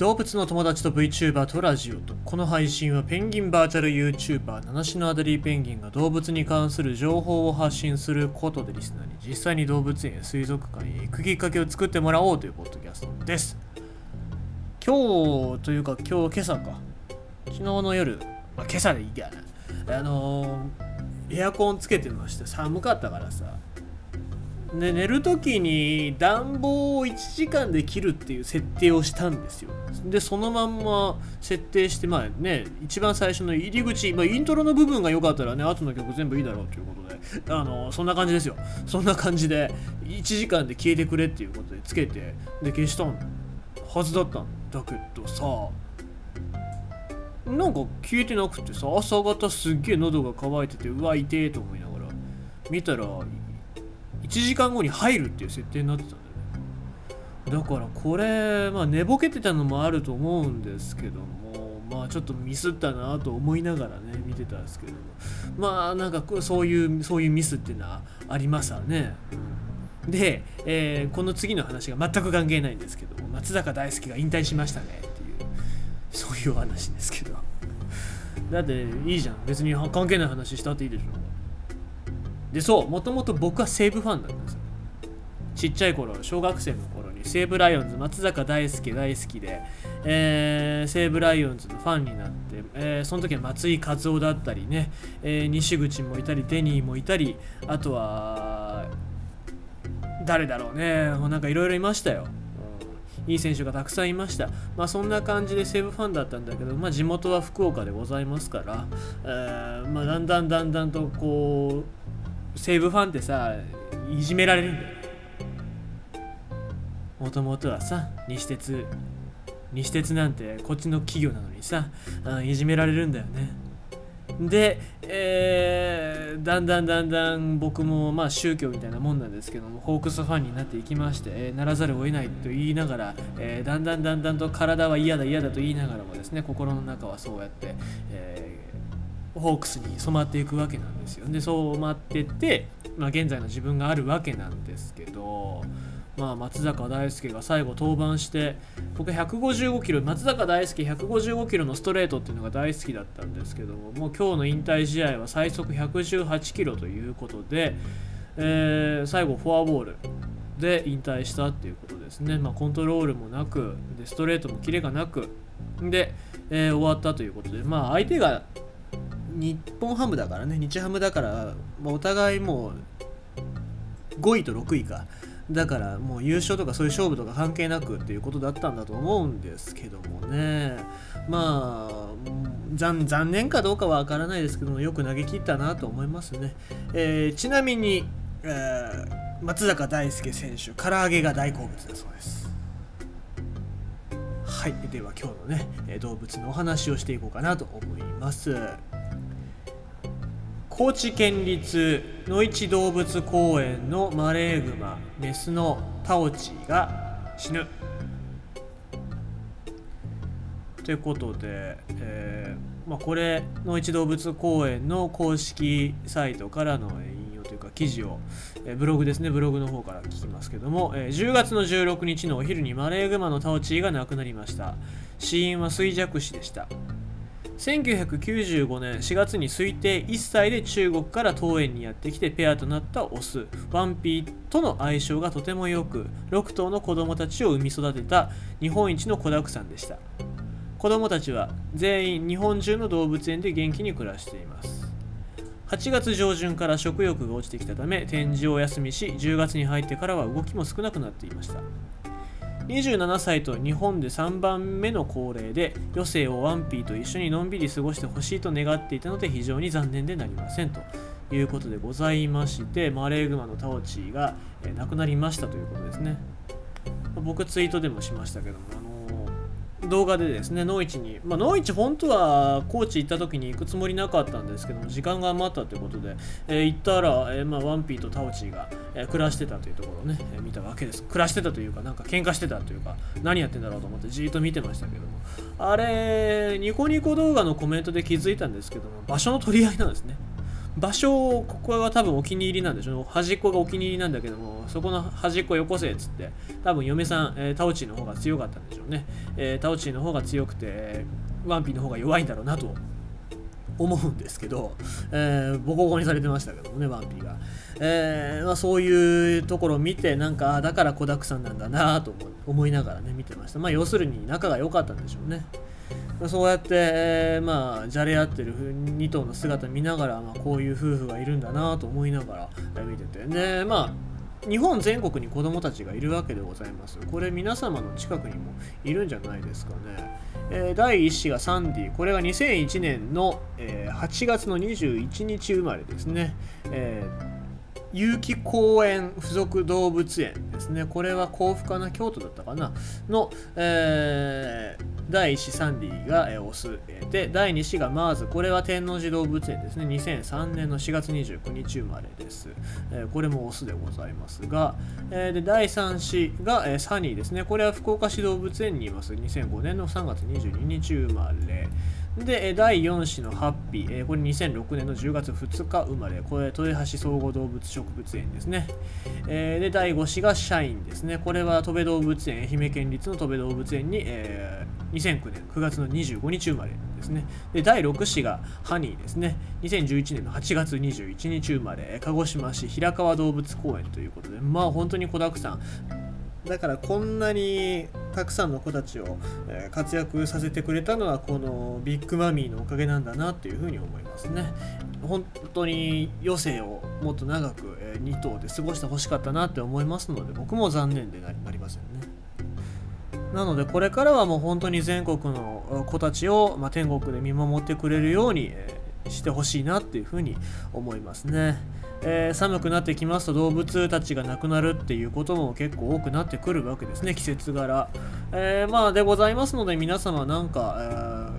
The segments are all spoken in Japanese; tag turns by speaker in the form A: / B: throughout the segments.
A: 動物の友達と VTuber とラジオとこの配信はペンギンバーチャル YouTuber 七種のアデリーペンギンが動物に関する情報を発信することでリスナーに実際に動物園や水族館へ行くきっかけを作ってもらおうというポッドキャストです。今日というか今日今朝か。昨日の夜、まあ、今朝でいいかなあのー、エアコンつけてまして寒かったからさ。で寝る時に暖房を1時間で切るっていう設定をしたんですよ。でそのまんま設定してまあね一番最初の入り口、まあ、イントロの部分が良かったらね後の曲全部いいだろうということであのそんな感じですよ。そんな感じで1時間で消えてくれっていうことでつけてで消したはずだったんだけどさなんか消えてなくてさ朝方すっげえ喉が渇いててうわ痛えと思いながら見たら時間後に入るっていう設定になってたんだよね。だからこれまあ寝ぼけてたのもあると思うんですけどもまあちょっとミスったなと思いながらね見てたんですけども。まあなんかそういうそういうミスっていうのはありますわね、で、えー、この次の話が全く関係ないんですけど松坂大輔が引退しましたねっていうそういう話ですけど。だっていいじゃん。別に関係ない話したっていいでしょでそうもともと僕は西武ファンなんですよ。ちっちゃい頃小学生の頃に西武ライオンズ松坂大輔大好きで、えー、西武ライオンズのファンになって、えー、その時は松井一夫だったりね、えー、西口もいたりデニーもいたりあとは誰だろうねもうなんかいろいろいましたよ。いい選手がたくさんいました。まあそんな感じで西武ファンだったんだけど、まあ地元は福岡でございますから、えー、まあだんだんだんだんとこう西武ファンってさいじめられるんだよ。もともとはさ西鉄西鉄なんてこっちの企業なのにさいじめられるんだよね。で、えー、だんだんだんだん僕もまあ宗教みたいなもんなんですけどもホークスファンになっていきまして、えー、ならざるを得ないと言いながら、えー、だんだんだんだんと体は嫌だ嫌だと言いながらもですね心の中はそうやって、えーホークスに染まっていくわけなんですよ。でそう染まってって、まあ、現在の自分があるわけなんですけど、まあ、松坂大輔が最後登板して僕155キロ松坂大輔155キロのストレートっていうのが大好きだったんですけどもう今日の引退試合は最速118キロということで、えー、最後フォアボールで引退したっていうことですね、まあ、コントロールもなくでストレートもキレがなくで、えー、終わったということで、まあ、相手が日本ハムだからね。日ハムだから、まあ、お互いもう5位と6位か。だからもう優勝とかそういう勝負とか関係なくっていうことだったんだと思うんですけどもね。まあ残残念かどうかは分からないですけどもよく投げ切ったなと思いますね、えー、ちなみに、えー、松坂大輔選手唐揚げが大好物だそうです。はい。では今日のね動物のお話をしていこうかなと思います。高知県立野市動物公園のマレーグマメスのタオチが死ぬ。ということで、えーまあ、これ野市動物公園の公式サイトからの引用というか記事を、えー、ブログですね。ブログの方から聞きますけども、えー、10月の16日のお昼にマレーグマのタオチーが亡くなりました。死因は衰弱死でした。1995年4月に推定1歳で中国から東園にやってきてペアとなったオスワンピーとの相性がとても良く6頭の子供たちを産み育てた日本一の子だくさんでした。子供たちは全員日本中の動物園で元気に暮らしています。8月上旬から食欲が落ちてきたため展示をお休みし10月に入ってからは動きも少なくなっていました。27歳と日本で3番目の高齢で余生をワンピーと一緒にのんびり過ごしてほしいと願っていたので非常に残念でなりませんということでございましてマレーグマのタオチーが、亡くなりましたということですね。僕ツイートでもしましたけども動画でですね、野市に、まあ、野市本当は高知行った時に行くつもりなかったんですけども、時間が余ったということで、えー、行ったら、えー、まあ、ワンピーとタオチーが、えー、暮らしてたというところをね、え見たわけです。暮らしてたというか、なんか喧嘩してたというか、何やってんだろうと思ってじーっと見てましたけども、あれ、ニコニコ動画のコメントで気づいたんですけども、場所の取り合いなんですね。場所をここは多分お気に入りなんでしょう端っこがお気に入りなんだけどもそこの端っこよこせっつって多分嫁さん、えー、タオチーの方が強かったんでしょうね、えー、タオチーの方が強くてワンピーの方が弱いんだろうなと思うんですけど、えー、ボコボコにされてましたけどもね、ワンピーが。えー、まあ、そういうところを見て、なんか、だから子だくさんなんだなと思いながらね、見てました。まあ、要するに仲が良かったんでしょうね。そうやって、まあ、じゃれ合ってる2頭の姿見ながら、まあ、こういう夫婦がいるんだなと思いながら見てて。で、まあ、日本全国に子供たちがいるわけでございます。これ皆様の近くにもいるんじゃないですかね。えー、第1子がサンディ、これが2001年の、えー、8月の21日生まれですね。えー有機公園附属動物園ですね。これは甲府かな？京都だったかな？の、えー、第1子サンディが、オスで第2子がマーズ。これは天王寺動物園ですね。2003年の4月29日生まれです、えー、これもオスでございますが、えー、で第3子が、えー、サニーですね。これは福岡市動物園にいます。2005年の3月22日生まれ。で、第4子のハッピー、これ2006年の10月2日生まれ、これ豊橋総合動物植物園ですね。で、第5子がシャインですね。これは戸部動物園、愛媛県立の戸部動物園に、え、2009年9月の25日生まれですね。で、第6子がハニーですね。2011年の8月21日生まれ、鹿児島市平川動物公園ということで、まあ本当に子だくさん。だからこんなにたくさんの子たちを活躍させてくれたのはこのビッグマミーのおかげなんだなというふうに思いますね。本当に余生をもっと長く2頭で過ごしてほしかったなって思いますので僕も残念でなりませんね。なのでこれからはもう本当に全国の子たちを、ま、天国で見守ってくれるようにしてほしいなっていうふに思いますね。えー、寒くなってきますと動物たちが亡くなるっていうことも結構多くなってくるわけですね季節柄、えー、まあでございますので皆様なんか、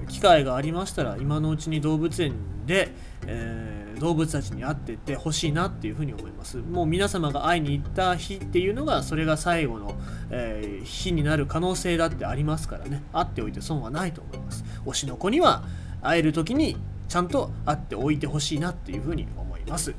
A: えー、機会がありましたら今のうちに動物園で、え動物たちに会ってってほしいなっていうふうに思います。もう皆様が会いに行った日っていうのがそれが最後の、え日になる可能性だってありますからね。会っておいて損はないと思います。推しの子には会える時にちゃんと会っておいてほしいなっていうふうに思います。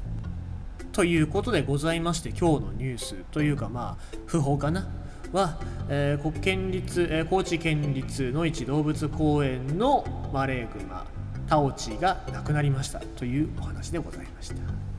A: ということでございまして今日のニュースというかまあ不法かな？は、えー、国県立、えー、高知県立の市動物公園のマレーグマタオチが亡くなりましたというお話でございました。